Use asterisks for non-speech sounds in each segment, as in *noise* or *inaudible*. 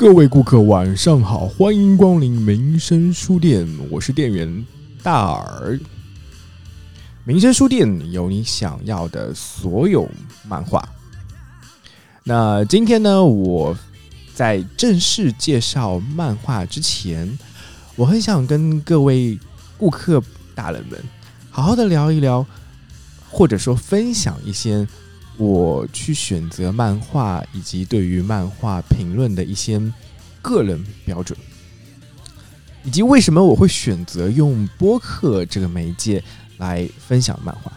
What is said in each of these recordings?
各位顾客晚上好，欢迎光临民生书店，我是店员大耳。民生书店有你想要的所有漫画。那今天呢，我在正式介绍漫画之前，我很想跟各位顾客大人们好好的聊一聊，或者说分享一些我去选择漫画以及对于漫画评论的一些个人标准，以及为什么我会选择用播客这个媒介来分享漫画。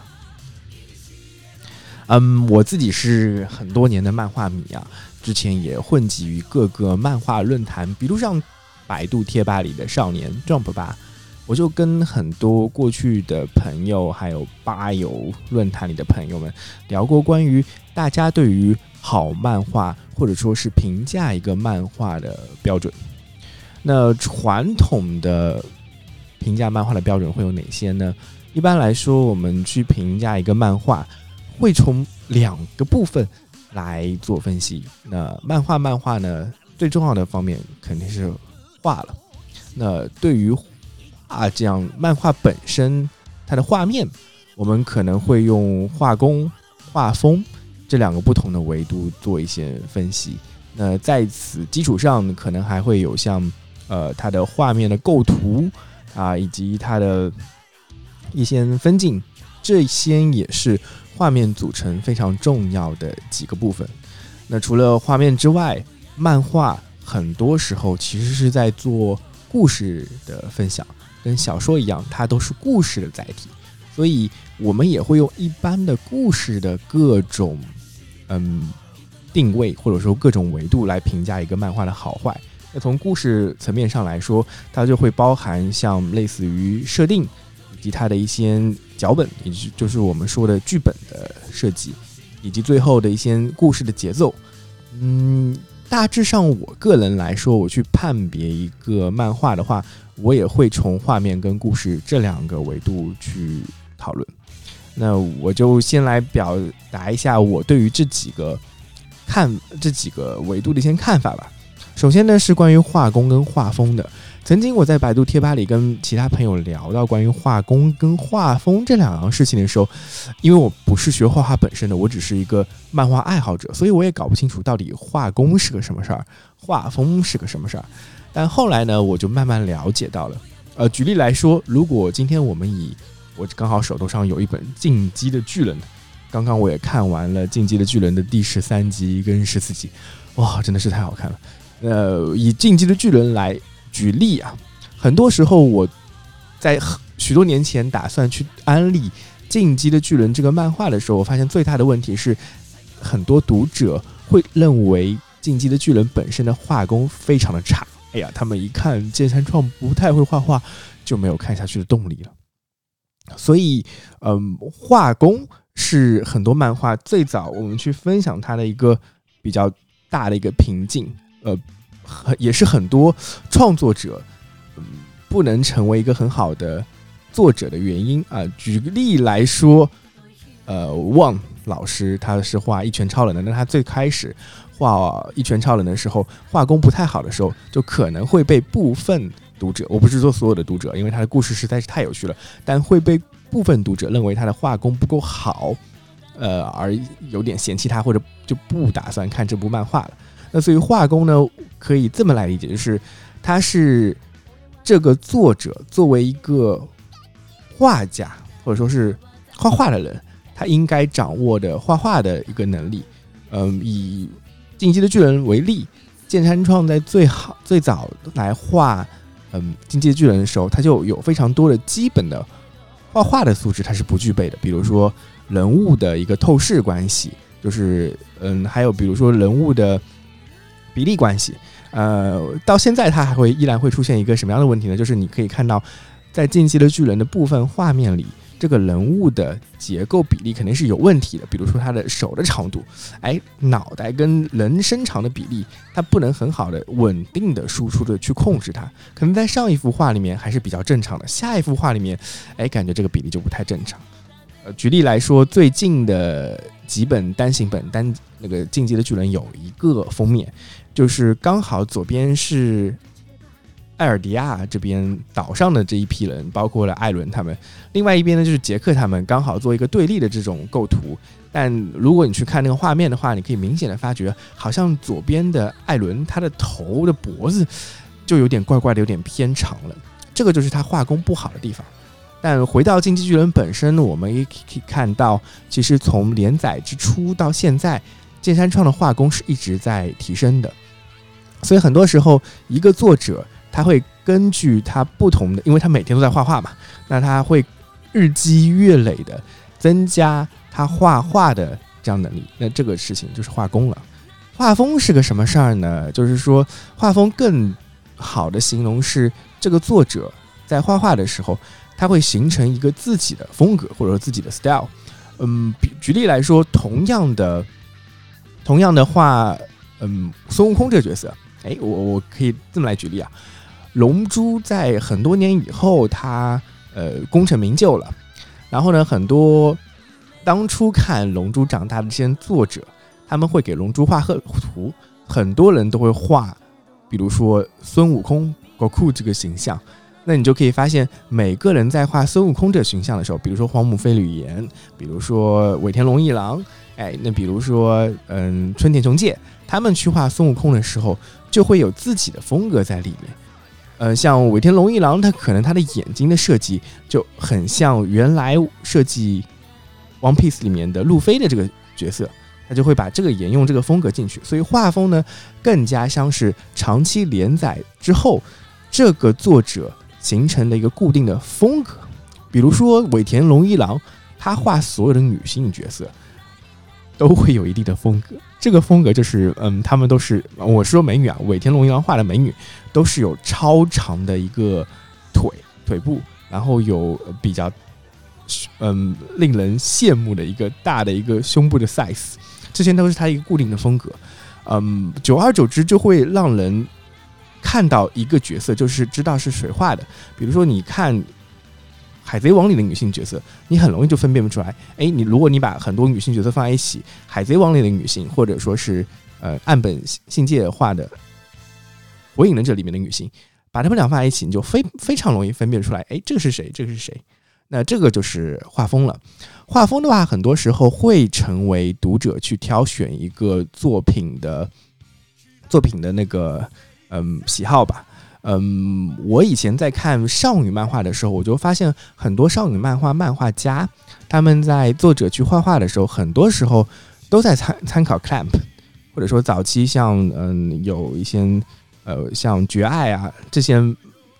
嗯，我自己是很多年的漫画迷啊，之前也混迹于各个漫画论坛，比如像百度贴吧里的少年 Jump 吧，我就跟很多过去的朋友，还有吧友论坛里的朋友们聊过关于大家对于好漫画或者说是评价一个漫画的标准。那传统的评价漫画的标准会有哪些呢？一般来说，我们去评价一个漫画。会从两个部分来做分析。那漫画，漫画呢，最重要的方面肯定是画了。那对于啊这样漫画本身，它的画面，我们可能会用画工、画风这两个不同的维度做一些分析。那在此基础上，可能还会有像呃它的画面的构图啊，以及它的一些分镜，这些也是。画面组成非常重要的几个部分。那除了画面之外，漫画很多时候其实是在做故事的分享，跟小说一样，它都是故事的载体。所以我们也会用一般的故事的各种嗯定位，或者说各种维度来评价一个漫画的好坏。那从故事层面上来说，它就会包含像类似于设定以。及它的一些脚本，以及就是我们说的剧本的设计，以及最后的一些故事的节奏。嗯，大致上我个人来说，我去判别一个漫画的话，我也会从画面跟故事这两个维度去讨论。那我就先来表达一下我对于这几个看这几个维度的一些看法吧。首先呢，是关于画工跟画风的。曾经我在百度贴吧里跟其他朋友聊到关于画工跟画风这两样事情的时候，因为我不是学画画本身的，我只是一个漫画爱好者，所以我也搞不清楚到底画工是个什么事儿，画风是个什么事儿。但后来呢，我就慢慢了解到了。呃，举例来说，如果今天我们以我刚好手头上有一本《进击的巨人》，刚刚我也看完了《进击的巨人》的第十三集跟十四集，哇，真的是太好看了。呃，以《进击的巨人》来。举例啊，很多时候我在许多年前打算去安利《进击的巨人》这个漫画的时候，我发现最大的问题是，很多读者会认为《进击的巨人》本身的画工非常的差。哎呀，他们一看剑山创不太会画画，就没有看下去的动力了。所以，嗯，画工是很多漫画最早我们去分享它的一个比较大的一个瓶颈。呃。也是很多创作者，嗯，不能成为一个很好的作者的原因啊。举个例来说，呃，旺老师他是画《一拳超人》的，那他最开始画《一拳超人》的时候，画工不太好的时候，就可能会被部分读者，我不是说所有的读者，因为他的故事实在是太有趣了，但会被部分读者认为他的画工不够好，呃，而有点嫌弃他，或者就不打算看这部漫画了。那所以画工呢，可以这么来理解，就是他是这个作者作为一个画家或者说是画画的人，他应该掌握的画画的一个能力。嗯，以《进击的巨人》为例，剑山创在最好最早来画嗯《进击的巨人》的时候，他就有非常多的基本的画画的素质，他是不具备的。比如说人物的一个透视关系，就是嗯，还有比如说人物的。比例关系，呃，到现在它还会依然会出现一个什么样的问题呢？就是你可以看到，在进击的巨人的部分画面里，这个人物的结构比例肯定是有问题的。比如说他的手的长度，哎，脑袋跟人身长的比例，它不能很好的稳定的输出的去控制它。可能在上一幅画里面还是比较正常的，下一幅画里面，哎，感觉这个比例就不太正常。呃，举例来说，最近的几本单行本单那个《进击的巨人》有一个封面，就是刚好左边是艾尔迪亚这边岛上的这一批人，包括了艾伦他们；另外一边呢就是杰克他们，刚好做一个对立的这种构图。但如果你去看那个画面的话，你可以明显的发觉，好像左边的艾伦他的头的脖子就有点怪怪的，有点偏长了。这个就是他画工不好的地方。但回到《进击巨人》本身，我们也可以看到，其实从连载之初到现在，剑山创的画工是一直在提升的。所以很多时候，一个作者他会根据他不同的，因为他每天都在画画嘛，那他会日积月累的增加他画画的这样能力。那这个事情就是画工了。画风是个什么事儿呢？就是说，画风更好的形容是这个作者在画画的时候。他会形成一个自己的风格，或者说自己的 style。嗯，比举例来说，同样的，同样的画，嗯，孙悟空这个角色，哎，我我可以这么来举例啊。龙珠在很多年以后，它呃功成名就了，然后呢，很多当初看龙珠长大的这些作者，他们会给龙珠画贺图，很多人都会画，比如说孙悟空 Goku 这个形象。那你就可以发现，每个人在画孙悟空这个形象的时候，比如说荒木飞吕彦，比如说尾田荣一郎，哎，那比如说嗯春田雄介，他们去画孙悟空的时候，就会有自己的风格在里面。呃，像尾田龙一郎，他可能他的眼睛的设计就很像原来设计《One Piece》里面的路飞的这个角色，他就会把这个沿用这个风格进去，所以画风呢更加像是长期连载之后这个作者。形成的一个固定的风格，比如说尾田龙一郎，他画所有的女性角色都会有一定的风格。这个风格就是，嗯，他们都是，我说美女啊，尾田龙一郎画的美女都是有超长的一个腿腿部，然后有比较，嗯，令人羡慕的一个大的一个胸部的 size，这些都是他一个固定的风格。嗯，久而久之就会让人。看到一个角色，就是知道是谁画的。比如说，你看《海贼王》里的女性角色，你很容易就分辨不出来。哎，你如果你把很多女性角色放在一起，《海贼王》里的女性，或者说是呃岸本信介画的《火影忍者》里面的女性，把他们俩放在一起，你就非非常容易分辨出来。哎，这个是谁？这个是谁？那这个就是画风了。画风的话，很多时候会成为读者去挑选一个作品的作品的那个。嗯，喜好吧。嗯，我以前在看少女漫画的时候，我就发现很多少女漫画漫画家，他们在作者去画画的时候，很多时候都在参参考 Clamp，或者说早期像嗯有一些呃像绝爱啊这些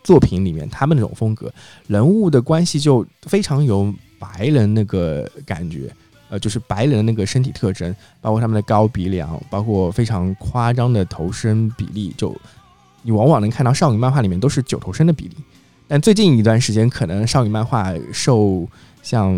作品里面，他们那种风格，人物的关系就非常有白人那个感觉。呃，就是白人的那个身体特征，包括他们的高鼻梁，包括非常夸张的头身比例，就你往往能看到少女漫画里面都是九头身的比例。但最近一段时间，可能少女漫画受像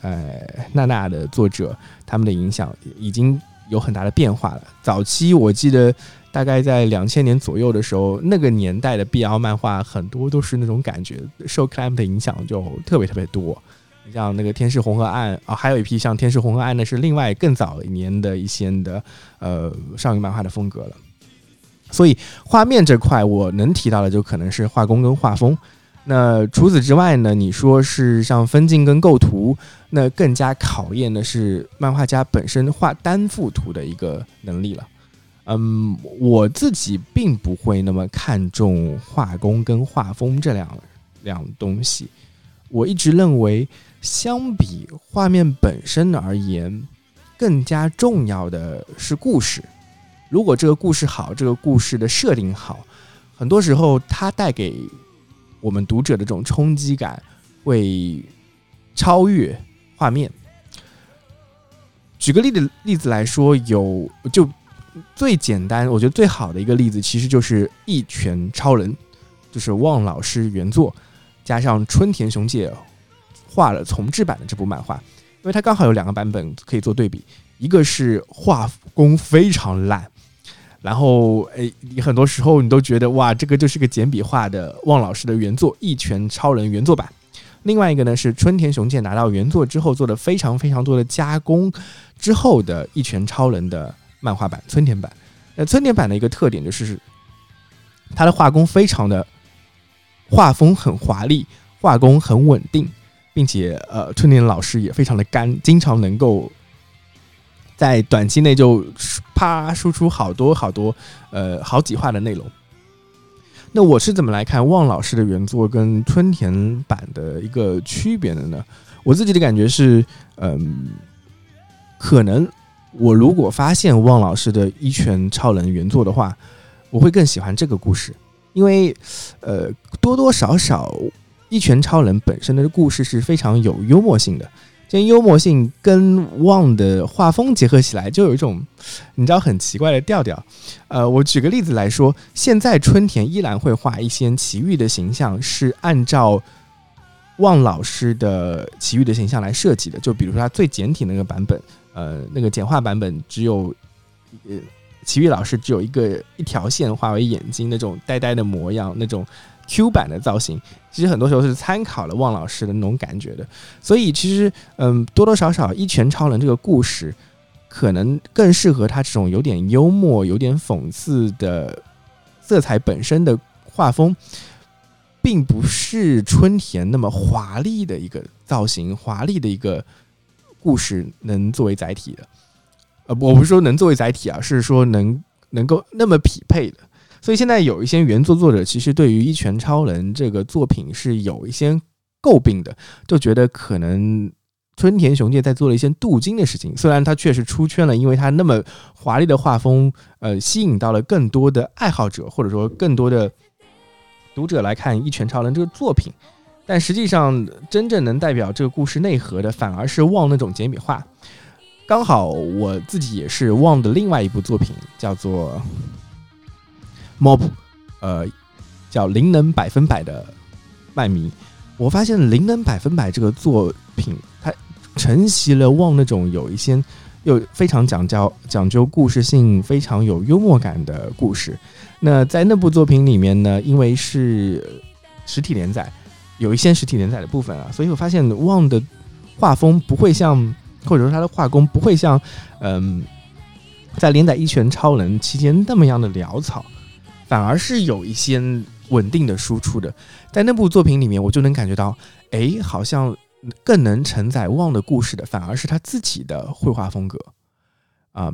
呃娜娜的作者他们的影响，已经有很大的变化了。早期我记得大概在两千年左右的时候，那个年代的 BL 漫画很多都是那种感觉，受 Clamp 的影响就特别特别多。像那个《天使红河岸》啊，还有一批像《天使红河岸》的是另外更早一年的一些的呃少女漫画的风格了。所以画面这块我能提到的就可能是画工跟画风。那除此之外呢，你说是像分镜跟构图，那更加考验的是漫画家本身画单幅图的一个能力了。嗯，我自己并不会那么看重画工跟画风这两两东西。我一直认为。相比画面本身而言，更加重要的是故事。如果这个故事好，这个故事的设定好，很多时候它带给我们读者的这种冲击感会超越画面。举个例的例子来说，有就最简单，我觉得最好的一个例子，其实就是《一拳超人》，就是旺老师原作，加上春田雄介。画了重制版的这部漫画，因为它刚好有两个版本可以做对比，一个是画工非常烂，然后诶，你很多时候你都觉得哇，这个就是个简笔画的旺老师的原作《一拳超人》原作版，另外一个呢是春田雄介拿到原作之后做的非常非常多的加工之后的《一拳超人》的漫画版春田版。那春田版的一个特点就是它的画工非常的画风很华丽，画工很稳定，并且呃春田老师也非常的干，经常能够在短期内就啪输出好多好多呃好几话的内容。那我是怎么来看旺老师的原作跟春田版的一个区别的呢？我自己的感觉是，嗯，可能我如果发现旺老师的一拳超人原作的话，我会更喜欢这个故事，因为呃多多少少一拳超人本身的故事是非常有幽默性的。这幽默性跟旺的画风结合起来，就有一种你知道很奇怪的调调。呃，我举个例子来说，现在春田依然会画一些奇遇的形象，是按照旺老师的奇遇的形象来设计的。就比如说他最简体那个版本，呃，那个简化版本只有呃奇遇老师只有一个一条线画为眼睛那种呆呆的模样，那种。Q 版的造型，其实很多时候是参考了旺老师的那种感觉的，所以其实，嗯，多多少少《一拳超人》这个故事，可能更适合他这种有点幽默、有点讽刺的色彩本身的画风，并不是春田那么华丽的一个造型、华丽的一个故事能作为载体的。呃，我不是说能作为载体啊，是说能能够那么匹配的。所以现在有一些原作作者其实对于《一拳超人》这个作品是有一些诟病的，就觉得可能春田雄介在做了一些镀金的事情。虽然他确实出圈了，因为他那么华丽的画风，呃，吸引到了更多的爱好者或者说更多的读者来看《一拳超人》这个作品，但实际上真正能代表这个故事内核的，反而是忘那种简笔画。刚好我自己也是忘的另外一部作品，叫做。mob，呃，叫灵能百分百的漫迷，我发现灵能百分百这个作品，它承袭了望那种有一些又非常讲究讲究故事性、非常有幽默感的故事。那在那部作品里面呢，因为是实体连载，有一些实体连载的部分啊，所以我发现望的画风不会像，或者说他的画工不会像，嗯，在连载一拳超人期间那么样的潦草。反而是有一些稳定的输出的，在那部作品里面，我就能感觉到，哎，好像更能承载旺的故事的，反而是他自己的绘画风格，嗯，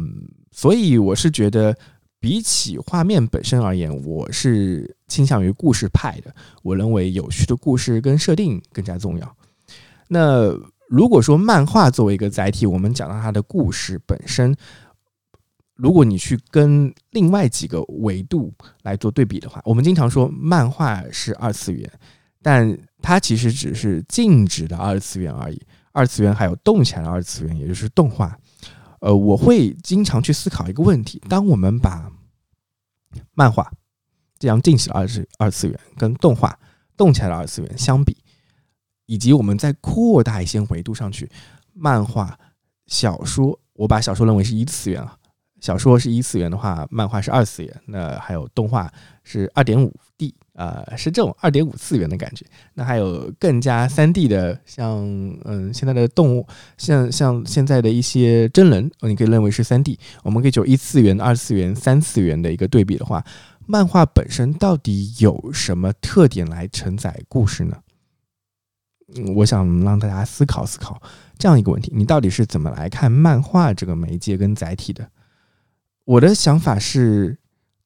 所以我是觉得，比起画面本身而言，我是倾向于故事派的。我认为有趣的故事跟设定更加重要。那如果说漫画作为一个载体，我们讲到它的故事本身。如果你去跟另外几个维度来做对比的话，我们经常说漫画是二次元，但它其实只是静止的二次元而已。二次元还有动起来的二次元，也就是动画。呃，我会经常去思考一个问题：当我们把漫画这样静止的二次二次元跟动画动起来的二次元相比，以及我们再扩大一些维度上去，漫画、小说，我把小说认为是一次元啊。小说是一次元的话，漫画是二次元，那还有动画是二点五 D 啊，是这种二点五次元的感觉。那还有更加三 D 的，像嗯现在的动物，像像现在的一些真人，你可以认为是三 D。我们可以就一次元、二次元、三次元的一个对比的话，漫画本身到底有什么特点来承载故事呢？嗯，我想让大家思考思考这样一个问题：你到底是怎么来看漫画这个媒介跟载体的？我的想法是，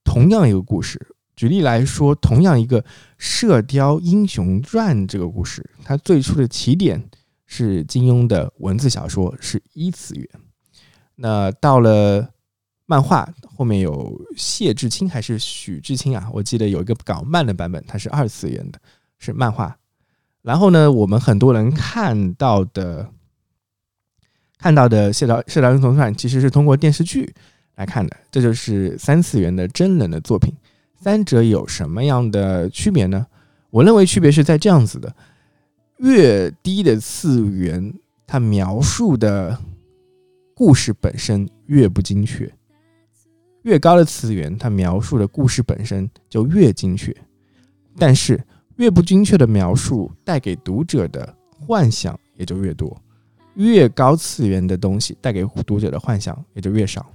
同样一个故事，举例来说，同样一个《射雕英雄传》这个故事，它最初的起点是金庸的文字小说，是一次元。那到了漫画后面有谢志清还是许志清啊？我记得有一个搞漫的版本，它是二次元的，是漫画。然后呢，我们很多人看到的看到的《射雕射雕英雄传》，其实是通过电视剧。来看的，这就是三次元的真人的作品，三者有什么样的区别呢？我认为区别是在这样子的：越低的次元，它描述的故事本身越不精确；越高的次元，它描述的故事本身就越精确。但是越不精确的描述带给读者的幻想也就越多，越高次元的东西带给读者的幻想也就越少。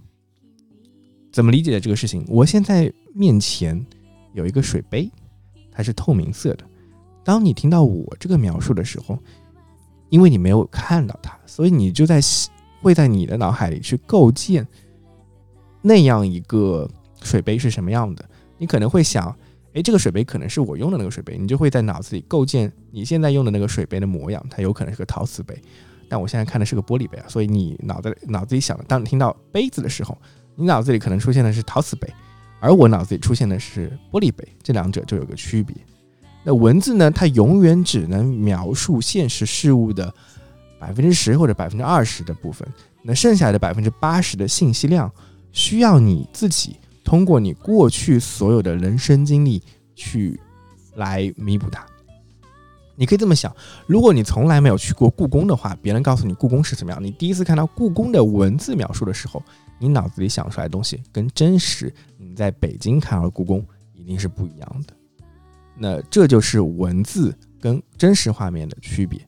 怎么理解的这个事情？我现在面前有一个水杯，它是透明色的。当你听到我这个描述的时候，因为你没有看到它，所以你就在会在你的脑海里去构建那样一个水杯是什么样的。你可能会想。诶，这个水杯可能是我用的那个水杯，你就会在脑子里构建你现在用的那个水杯的模样，它有可能是个陶瓷杯，但我现在看的是个玻璃杯啊，所以你脑袋脑子里想的，当你听到杯子的时候，你脑子里可能出现的是陶瓷杯，而我脑子里出现的是玻璃杯，这两者就有个区别。那文字呢，它永远只能描述现实事物的百分之十或者百分之二十的部分，那剩下的百分之八十的信息量需要你自己。通过你过去所有的人生经历去来弥补它，你可以这么想：如果你从来没有去过故宫的话，别人告诉你故宫是怎么样，你第一次看到故宫的文字描述的时候，你脑子里想出来的东西跟真实你在北京看到故宫一定是不一样的。那这就是文字跟真实画面的区别。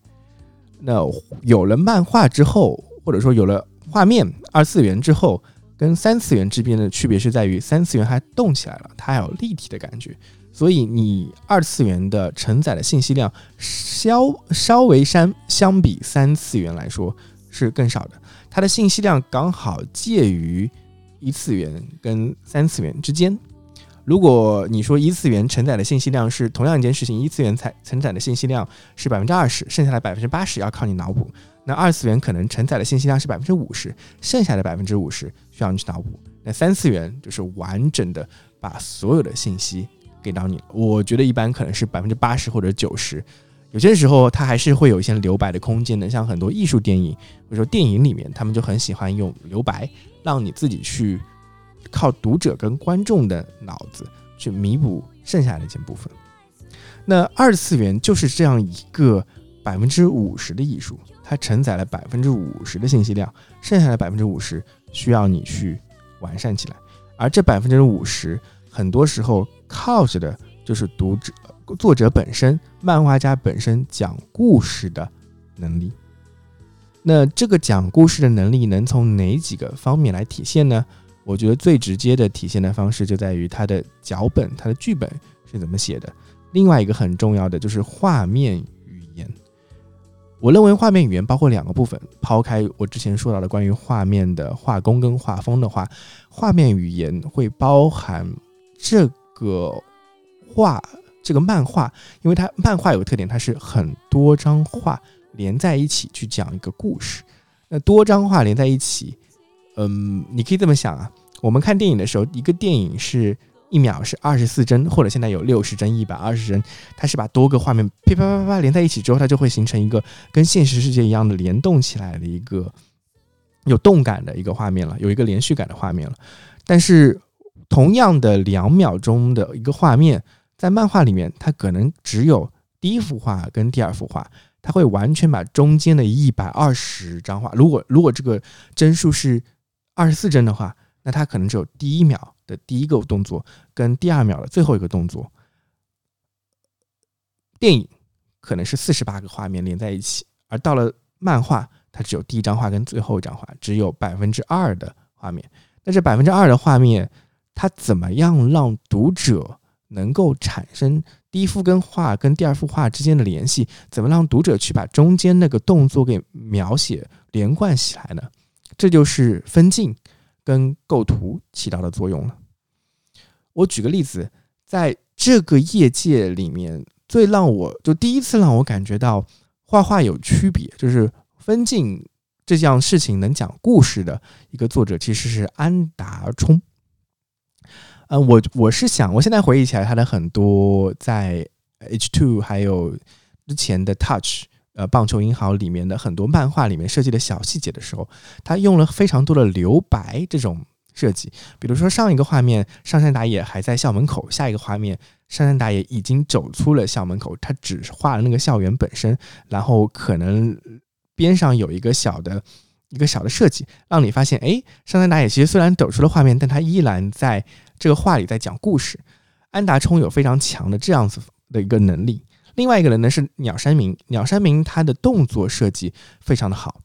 那有了漫画之后，或者说有了画面二次元之后。跟三次元之间的区别是在于，三次元还动起来了，它还有立体的感觉，所以你二次元的承载的信息量稍稍微相相比三次元来说是更少的，它的信息量刚好介于一次元跟三次元之间。如果你说一次元承载的信息量是同样一件事情，一次元才承载的信息量是百分之二十，剩下的百分之八十要靠你脑补。那二次元可能承载的信息量是百分之五十，剩下的百分之五十需要你去脑补。那三次元就是完整的把所有的信息给到你。我觉得一般可能是百分之八十或者九十，有些时候它还是会有一些留白的空间的。像很多艺术电影或者说电影里面，他们就很喜欢用留白，让你自己去靠读者跟观众的脑子去弥补剩下的一些部分。那二次元就是这样一个百分之五十的艺术。它承载了百分之五十的信息量，剩下的百分之五十需要你去完善起来。而这百分之五十，很多时候靠着的就是读者、作者本身、漫画家本身讲故事的能力。那这个讲故事的能力能从哪几个方面来体现呢？我觉得最直接的体现的方式就在于它的脚本、它的剧本是怎么写的。另外一个很重要的就是画面语言。我认为画面语言包括两个部分，抛开我之前说到的关于画面的画工跟画风的话，画面语言会包含这个画这个漫画，因为它漫画有个特点，它是很多张画连在一起去讲一个故事。那多张画连在一起，嗯，你可以这么想啊，我们看电影的时候，一个电影是。一秒是二十四帧，或者现在有六十帧、一百二十帧，它是把多个画面噼啪啪啪连在一起之后，它就会形成一个跟现实世界一样的联动起来的一个有动感的一个画面了，有一个连续感的画面了。但是同样的两秒钟的一个画面，在漫画里面，它可能只有第一幅画跟第二幅画，它会完全把中间的一百二十张画，如果如果这个帧数是二十四帧的话，那它可能只有第一秒。的第一个动作跟第二秒的最后一个动作，电影可能是四十八个画面连在一起，而到了漫画，它只有第一张画跟最后一张画，只有百分之二的画面。那这百分之二的画面，它怎么样让读者能够产生第一幅跟画跟第二幅画之间的联系？怎么让读者去把中间那个动作给描写连贯起来呢？这就是分镜。跟构图起到的作用了。我举个例子，在这个业界里面，最让我就第一次让我感觉到画画有区别，就是分镜这件事情能讲故事的一个作者，其实是安达充。我我是想，我现在回忆起来，他的很多在 H Two 还有之前的 Touch。呃，棒球银行里面的很多漫画里面设计的小细节的时候，他用了非常多的留白这种设计。比如说上一个画面，上山打野还在校门口；下一个画面，上山打野已经走出了校门口，他只画了那个校园本身，然后可能边上有一个小的一个小的设计，让你发现，哎，上山打野其实虽然抖出了画面，但他依然在这个画里在讲故事。安达充有非常强的这样子。的一个能力。另外一个人呢是鸟山明，鸟山明他的动作设计非常的好。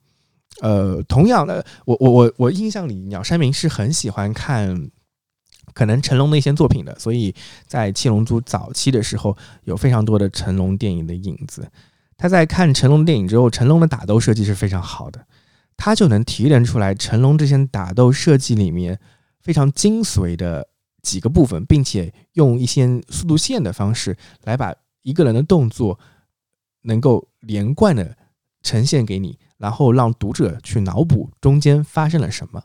呃，同样的，我我我我印象里，鸟山明是很喜欢看可能成龙的一些作品的，所以在七龙珠早期的时候，有非常多的成龙电影的影子。他在看成龙电影之后，成龙的打斗设计是非常好的，他就能提炼出来成龙这些打斗设计里面非常精髓的几个部分，并且用一些速度线的方式来把一个人的动作能够连贯的呈现给你。然后让读者去脑补中间发生了什么。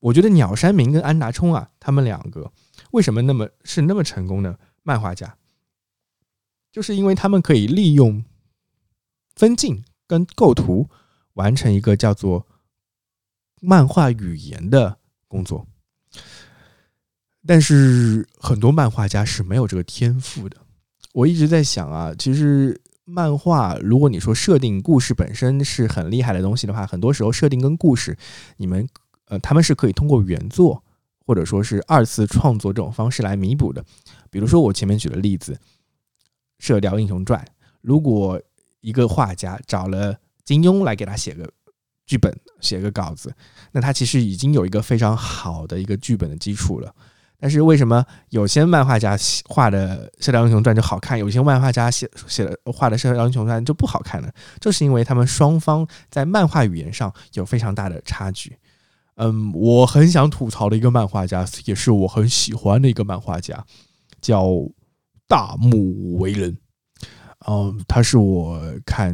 我觉得鸟山明跟安达充啊，他们两个为什么那么是那么成功的漫画家，就是因为他们可以利用分镜跟构图完成一个叫做漫画语言的工作。但是很多漫画家是没有这个天赋的。我一直在想啊，其实。漫画，如果你说设定故事本身是很厉害的东西的话，很多时候设定跟故事，你们呃他们是可以通过原作或者说是二次创作这种方式来弥补的。比如说我前面举的例子，《射雕英雄传》，如果一个画家找了金庸来给他写个剧本、写个稿子，那他其实已经有一个非常好的一个剧本的基础了。但是为什么有些漫画家画的《射雕英雄传》就好看，有些漫画家写写的画的《射雕英雄传》就不好看呢？就是因为他们双方在漫画语言上有非常大的差距。嗯，我很想吐槽的一个漫画家，也是我很喜欢的一个漫画家，叫大木为人。嗯，他是我看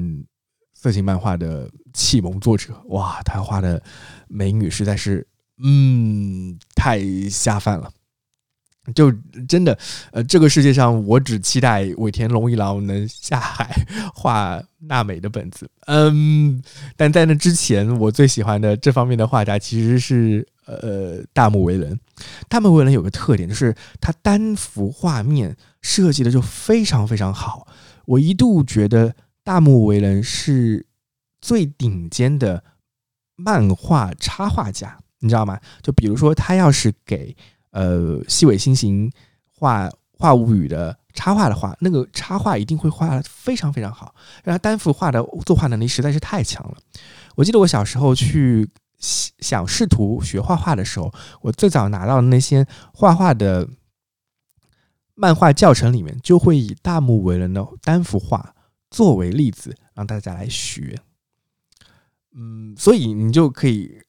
色情漫画的启蒙作者。哇，他画的美女实在是，嗯，太下饭了。就真的，呃，这个世界上，我只期待尾田龙一郎能下海画娜美的本子。嗯，但在那之前，我最喜欢的这方面的画家其实是呃大木为人。大木为人有个特点，就是他单幅画面设计的就非常非常好。我一度觉得大木为人是最顶尖的漫画插画家，你知道吗？就比如说他要是给呃，细尾星行画画物语的插画的话，那个插画一定会画的非常非常好，让他单幅画的作画能力实在是太强了。我记得我小时候去想试图学画画的时候，我最早拿到的那些画画的漫画教程里面，就会以大木为人的单幅画作为例子，让大家来学。嗯，所以你就可以。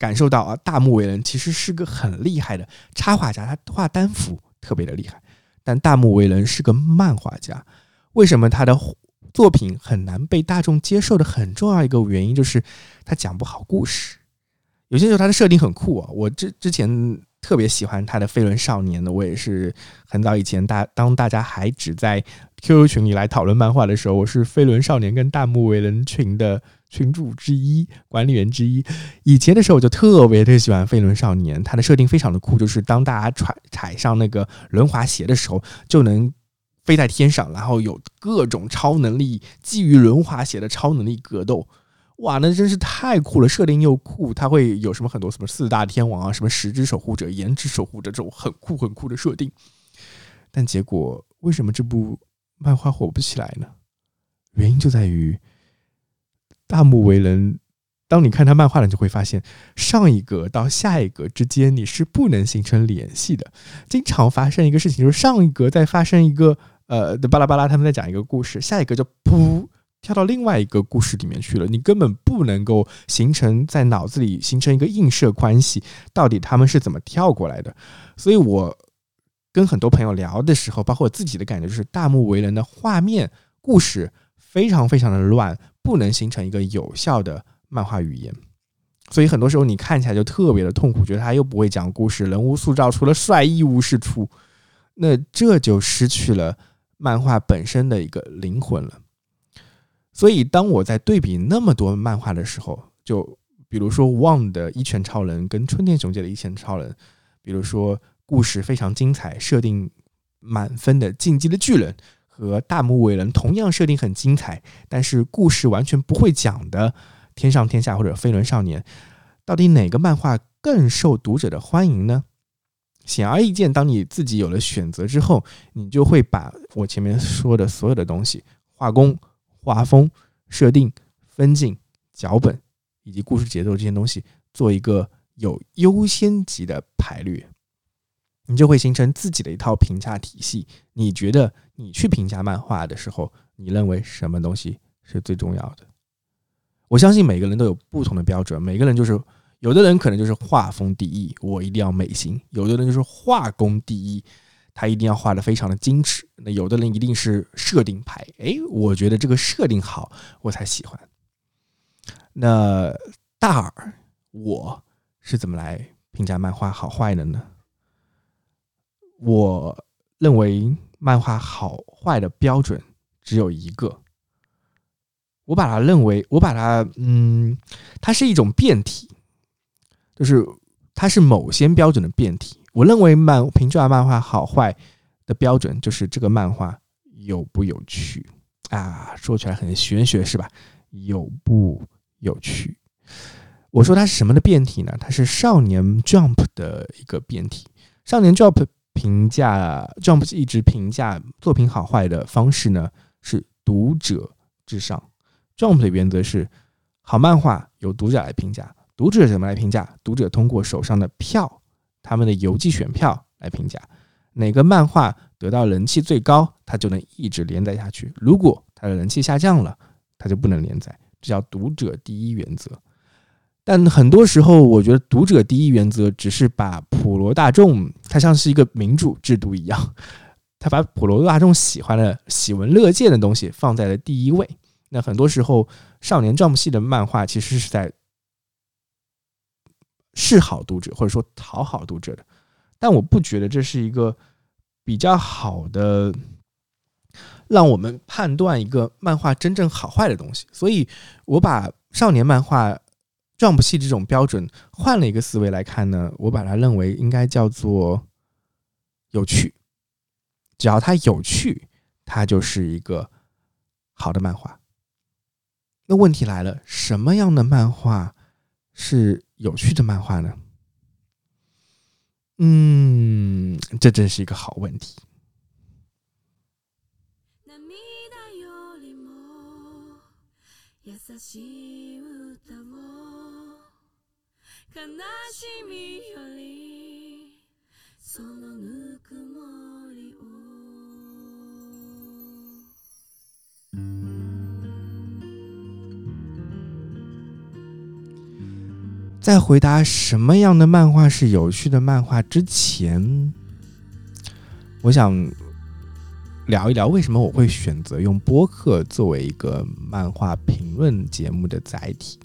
感受到啊，大木为人其实是个很厉害的插画家，他画单幅特别的厉害。但大木为人是个漫画家，为什么他的作品很难被大众接受的很重要一个原因就是他讲不好故事。有些时候他的设定很酷啊，我之之前特别喜欢他的飞轮少年的，我也是很早以前大当大家还只在 QQ 群里来讨论漫画的时候，我是飞轮少年跟大木为人群的。群主之一，管理员之一。以前的时候，我就特别特别喜欢飞轮少年，他的设定非常的酷，就是当大家踩踩上那个轮滑鞋的时候，就能飞在天上，然后有各种超能力，基于轮滑鞋的超能力格斗。哇，那真是太酷了！设定又酷，他会有什么很多什么四大天王啊，什么十之守护者、颜值守护者这种很酷很酷的设定。但结果为什么这部漫画火不起来呢？原因就在于。大木为人，当你看他漫画了，你就会发现上一格到下一格之间你是不能形成联系的。经常发生一个事情，就是上一格在发生一个呃的巴拉巴拉，他们在讲一个故事，下一个就噗跳到另外一个故事里面去了，你根本不能够形成在脑子里形成一个映射关系，到底他们是怎么跳过来的？所以我跟很多朋友聊的时候，包括我自己的感觉，就是大木为人的画面故事非常非常的乱。不能形成一个有效的漫画语言，所以很多时候你看起来就特别的痛苦，觉得他又不会讲故事，人物塑造除了帅一无是处，那这就失去了漫画本身的一个灵魂了。所以当我在对比那么多漫画的时候，就比如说《旺》的一拳超人跟春天雄介的一拳超人，比如说故事非常精彩，设定满分的进击的巨人。和大木伟人同样设定很精彩，但是故事完全不会讲的《天上天下》或者《飞轮少年》，到底哪个漫画更受读者的欢迎呢？显而易见，当你自己有了选择之后，你就会把我前面说的所有的东西，画工、画风、设定、分镜、脚本以及故事节奏这些东西，做一个有优先级的排列，你就会形成自己的一套评价体系。你觉得你去评价漫画的时候，你认为什么东西是最重要的？我相信每个人都有不同的标准，每个人就是。有的人可能就是画风第一，我一定要美型；有的人就是画工第一，他一定要画的非常的矜持。那有的人一定是设定派，哎，我觉得这个设定好，我才喜欢。那大耳，我是怎么来评价漫画好坏的呢？我认为漫画好坏的标准只有一个，我把它认为，我把它，嗯，它是一种变体。就是它是某些标准的变体。我认为漫评价漫画好坏的标准就是这个漫画有不有趣啊？说起来很玄学是吧？有不有趣？我说它是什么的变体呢？它是少年 Jump 的一个变体。少年 Jump 评价 Jump 一直评价作品好坏的方式呢是读者至上。Jump 的原则是好漫画由读者来评价。读者怎么来评价？读者通过手上的票，他们的邮寄选票来评价哪个漫画得到人气最高，它就能一直连载下去。如果它的人气下降了，它就不能连载。这叫读者第一原则。但很多时候，我觉得读者第一原则只是把普罗大众，它像是一个民主制度一样，*laughs* 他把普罗大众喜欢的、喜闻乐见的东西放在了第一位。那很多时候，少年 Jump 系的漫画其实是在。是好读者，或者说讨好读者的，但我不觉得这是一个比较好的让我们判断一个漫画真正好坏的东西。所以，我把少年漫画 Jump 系这种标准换了一个思维来看呢，我把它认为应该叫做有趣。只要它有趣，它就是一个好的漫画。那问题来了，什么样的漫画是？有趣的漫画呢？嗯，这真是一个好问题。在回答什么样的漫画是有趣的漫画之前，我想聊一聊为什么我会选择用播客作为一个漫画评论节目的载体。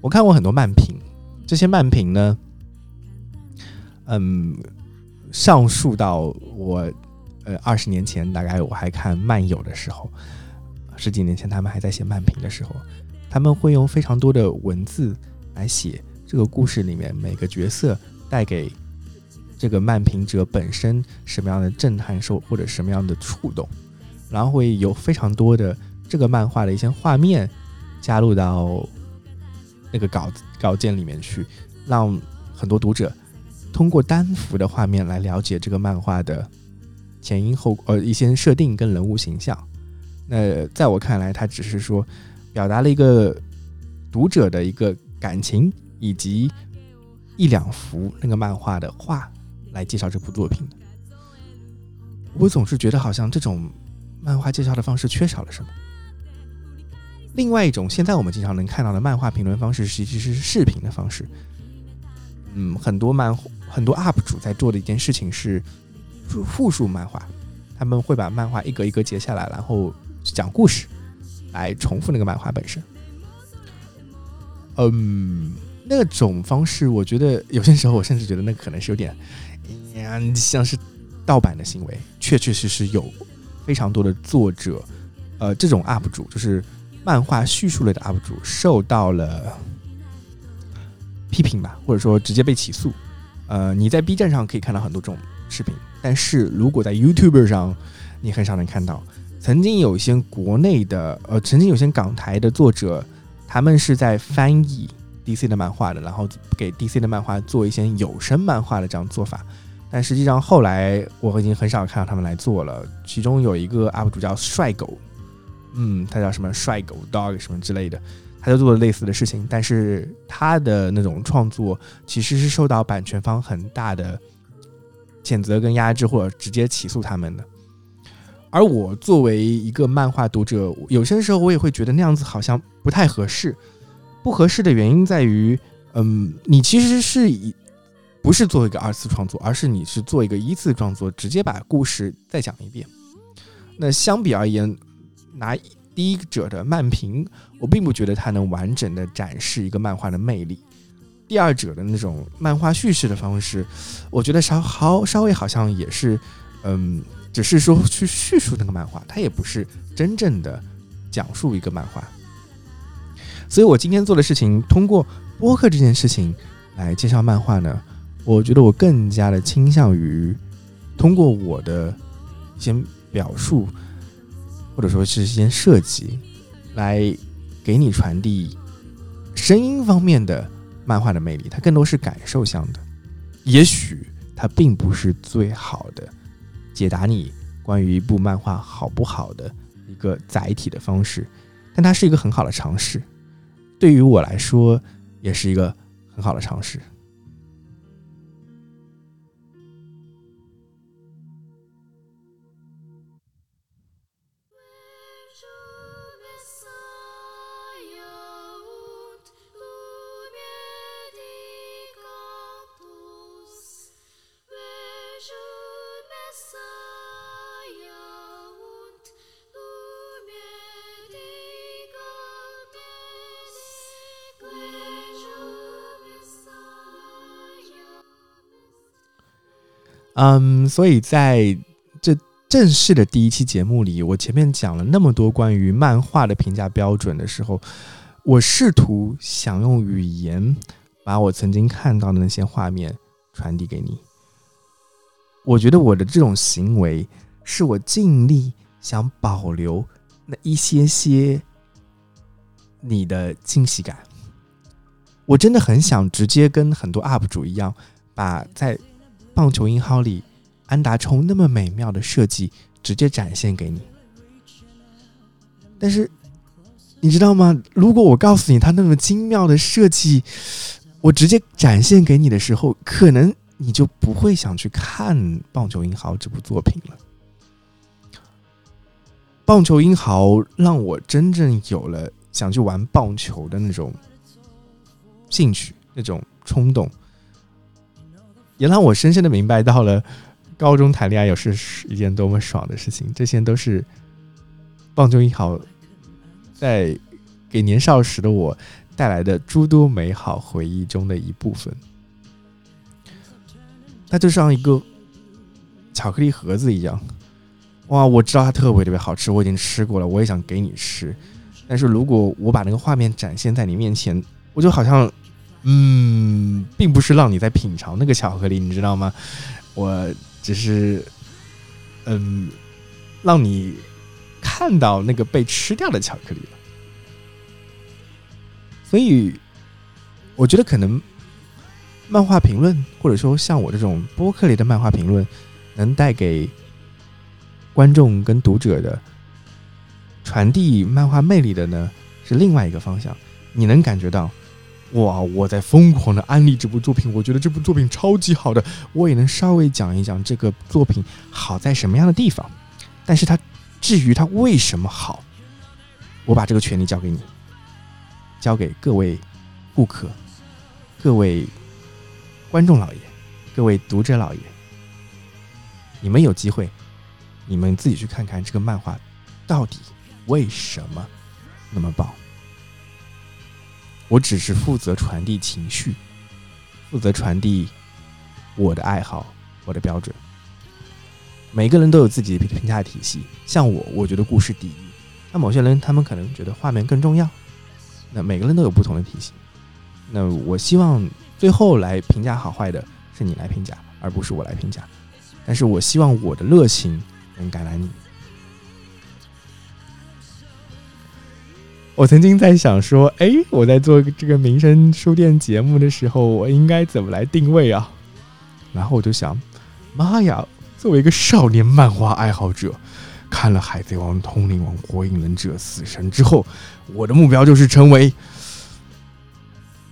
我看过很多漫评，这些漫评呢，嗯，上述到我呃二十年前，大概我还看漫友的时候，十几年前他们还在写漫评的时候，他们会用非常多的文字。来写这个故事里面每个角色带给这个漫评者本身什么样的震撼受或者什么样的触动，然后会有非常多的这个漫画的一些画面加入到那个稿稿件里面去，让很多读者通过单幅的画面来了解这个漫画的前因后呃一些设定跟人物形象。那在我看来，他只是说表达了一个读者的一个。感情以及一两幅那个漫画的画来介绍这部作品的，我总是觉得好像这种漫画介绍的方式缺少了什么。另外一种现在我们经常能看到的漫画评论方式，其实是视频的方式。嗯，很多漫很多 UP 主在做的一件事情是复述漫画，他们会把漫画一格一格截下来，然后讲故事来重复那个漫画本身。嗯，那种方式，我觉得有些时候，我甚至觉得那可能是有点，呀，像是盗版的行为。确确实实有非常多的作者，呃，这种 UP 主，就是漫画叙述类的 UP 主，受到了批评吧，或者说直接被起诉。呃，你在 B 站上可以看到很多这种视频，但是如果在 YouTube 上，你很少能看到。曾经有一些国内的，呃，曾经有些港台的作者。他们是在翻译 DC 的漫画的，然后给 DC 的漫画做一些有声漫画的这样做法。但实际上后来我已经很少看到他们来做了。其中有一个 UP 主叫帅狗，嗯，他叫什么帅狗 dog 什么之类的，他就做了类似的事情。但是他的那种创作其实是受到版权方很大的谴责跟压制，或者直接起诉他们的。而我作为一个漫画读者，有些时候我也会觉得那样子好像不太合适。不合适的原因在于，嗯，你其实是以不是做一个二次创作，而是你是做一个一次创作，直接把故事再讲一遍。那相比而言，拿第一者的漫评，我并不觉得它能完整的展示一个漫画的魅力。第二者的那种漫画叙事的方式，我觉得稍好稍微好像也是，嗯。只是说去叙述那个漫画，它也不是真正的讲述一个漫画。所以我今天做的事情，通过播客这件事情来介绍漫画呢，我觉得我更加的倾向于通过我的一些表述，或者说是一些设计，来给你传递声音方面的漫画的魅力。它更多是感受向的，也许它并不是最好的。解答你关于一部漫画好不好的一个载体的方式，但它是一个很好的尝试，对于我来说也是一个很好的尝试。嗯，所以在这正式的第一期节目里，我前面讲了那么多关于漫画的评价标准的时候，我试图想用语言把我曾经看到的那些画面传递给你。我觉得我的这种行为是我尽力想保留那一些些你的惊喜感。我真的很想直接跟很多 UP 主一样，把在。棒球英豪里，安达充那么美妙的设计直接展现给你，但是你知道吗？如果我告诉你他那么精妙的设计，我直接展现给你的时候，可能你就不会想去看《棒球英豪》这部作品了。《棒球英豪》让我真正有了想去玩棒球的那种兴趣、那种冲动。也让我深深的明白到了，高中谈恋爱又是一件多么爽的事情。这些都是棒球一好在给年少时的我带来的诸多美好回忆中的一部分。它就像一个巧克力盒子一样，哇！我知道它特别特别好吃，我已经吃过了，我也想给你吃。但是如果我把那个画面展现在你面前，我就好像。嗯，并不是让你在品尝那个巧克力，你知道吗？我只是，嗯，让你看到那个被吃掉的巧克力了。所以，我觉得可能漫画评论，或者说像我这种播客里的漫画评论，能带给观众跟读者的传递漫画魅力的呢，是另外一个方向。你能感觉到。哇！我在疯狂的安利这部作品，我觉得这部作品超级好的。我也能稍微讲一讲这个作品好在什么样的地方，但是它至于它为什么好，我把这个权利交给你，交给各位顾客、各位观众老爷、各位读者老爷，你们有机会，你们自己去看看这个漫画到底为什么那么棒。我只是负责传递情绪，负责传递我的爱好，我的标准。每个人都有自己的评价体系。像我，我觉得故事第一。那某些人，他们可能觉得画面更重要。那每个人都有不同的体系。那我希望最后来评价好坏的是你来评价，而不是我来评价。但是我希望我的热情能感染你。我曾经在想说，哎，我在做这个民生书店节目的时候，我应该怎么来定位啊？然后我就想，妈呀，作为一个少年漫画爱好者，看了《海贼王》《通灵王》《火影忍者》《死神》之后，我的目标就是成为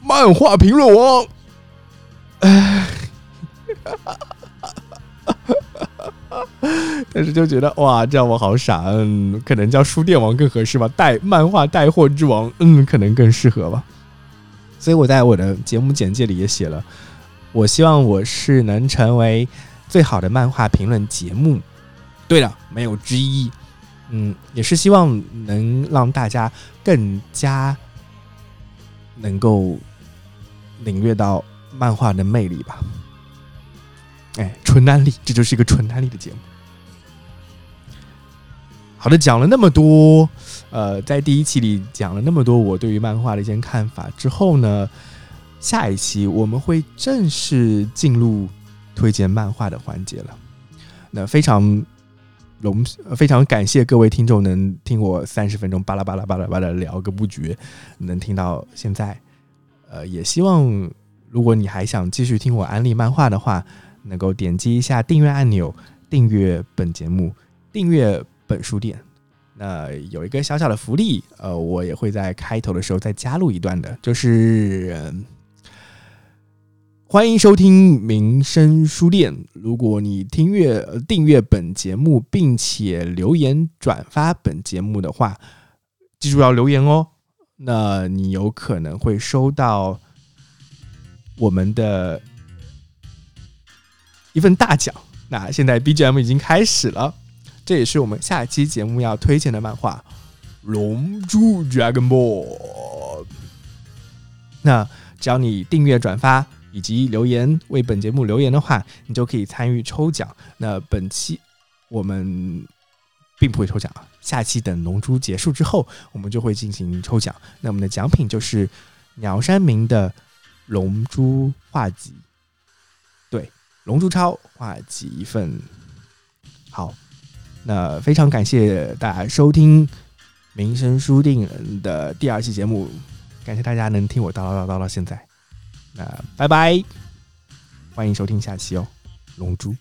漫画评论王。哎。*laughs* *laughs* 但是就觉得哇，这样我好傻，嗯，可能叫书店王更合适吧，带漫画带货之王，嗯，可能更适合吧。所以我在我的节目简介里也写了，我希望我是能成为最好的漫画评论节目。对了，没有之一，嗯，也是希望能让大家更加能够领略到漫画的魅力吧。纯安利，这就是一个纯安利的节目。好的，讲了那么多，呃，在第一期里讲了那么多我对于漫画的一些看法之后呢，下一期我们会正式进入推荐漫画的环节了。那非常荣，非常感谢各位听众能听我三十分钟巴拉巴拉巴拉巴拉聊个不绝，能听到现在。呃，也希望如果你还想继续听我安利漫画的话。能够点击一下订阅按钮，订阅本节目，订阅本书店。那有一个小小的福利，呃，我也会在开头的时候再加入一段的，就是欢迎收听民生书店。如果你听阅订阅本节目，并且留言转发本节目的话，记住要留言哦。那你有可能会收到我们的。一份大奖。那现在 BGM 已经开始了，这也是我们下期节目要推荐的漫画《龙珠 Dragon Ball》。那只要你订阅、转发以及留言为本节目留言的话，你就可以参与抽奖。那本期我们并不会抽奖啊，下期等《龙珠》结束之后，我们就会进行抽奖。那我们的奖品就是鸟山明的《龙珠》画集。龙珠超画集一份，好，那非常感谢大家收听民生书店的第二期节目，感谢大家能听我叨叨叨叨到现在，那拜拜，欢迎收听下期哦，龙珠。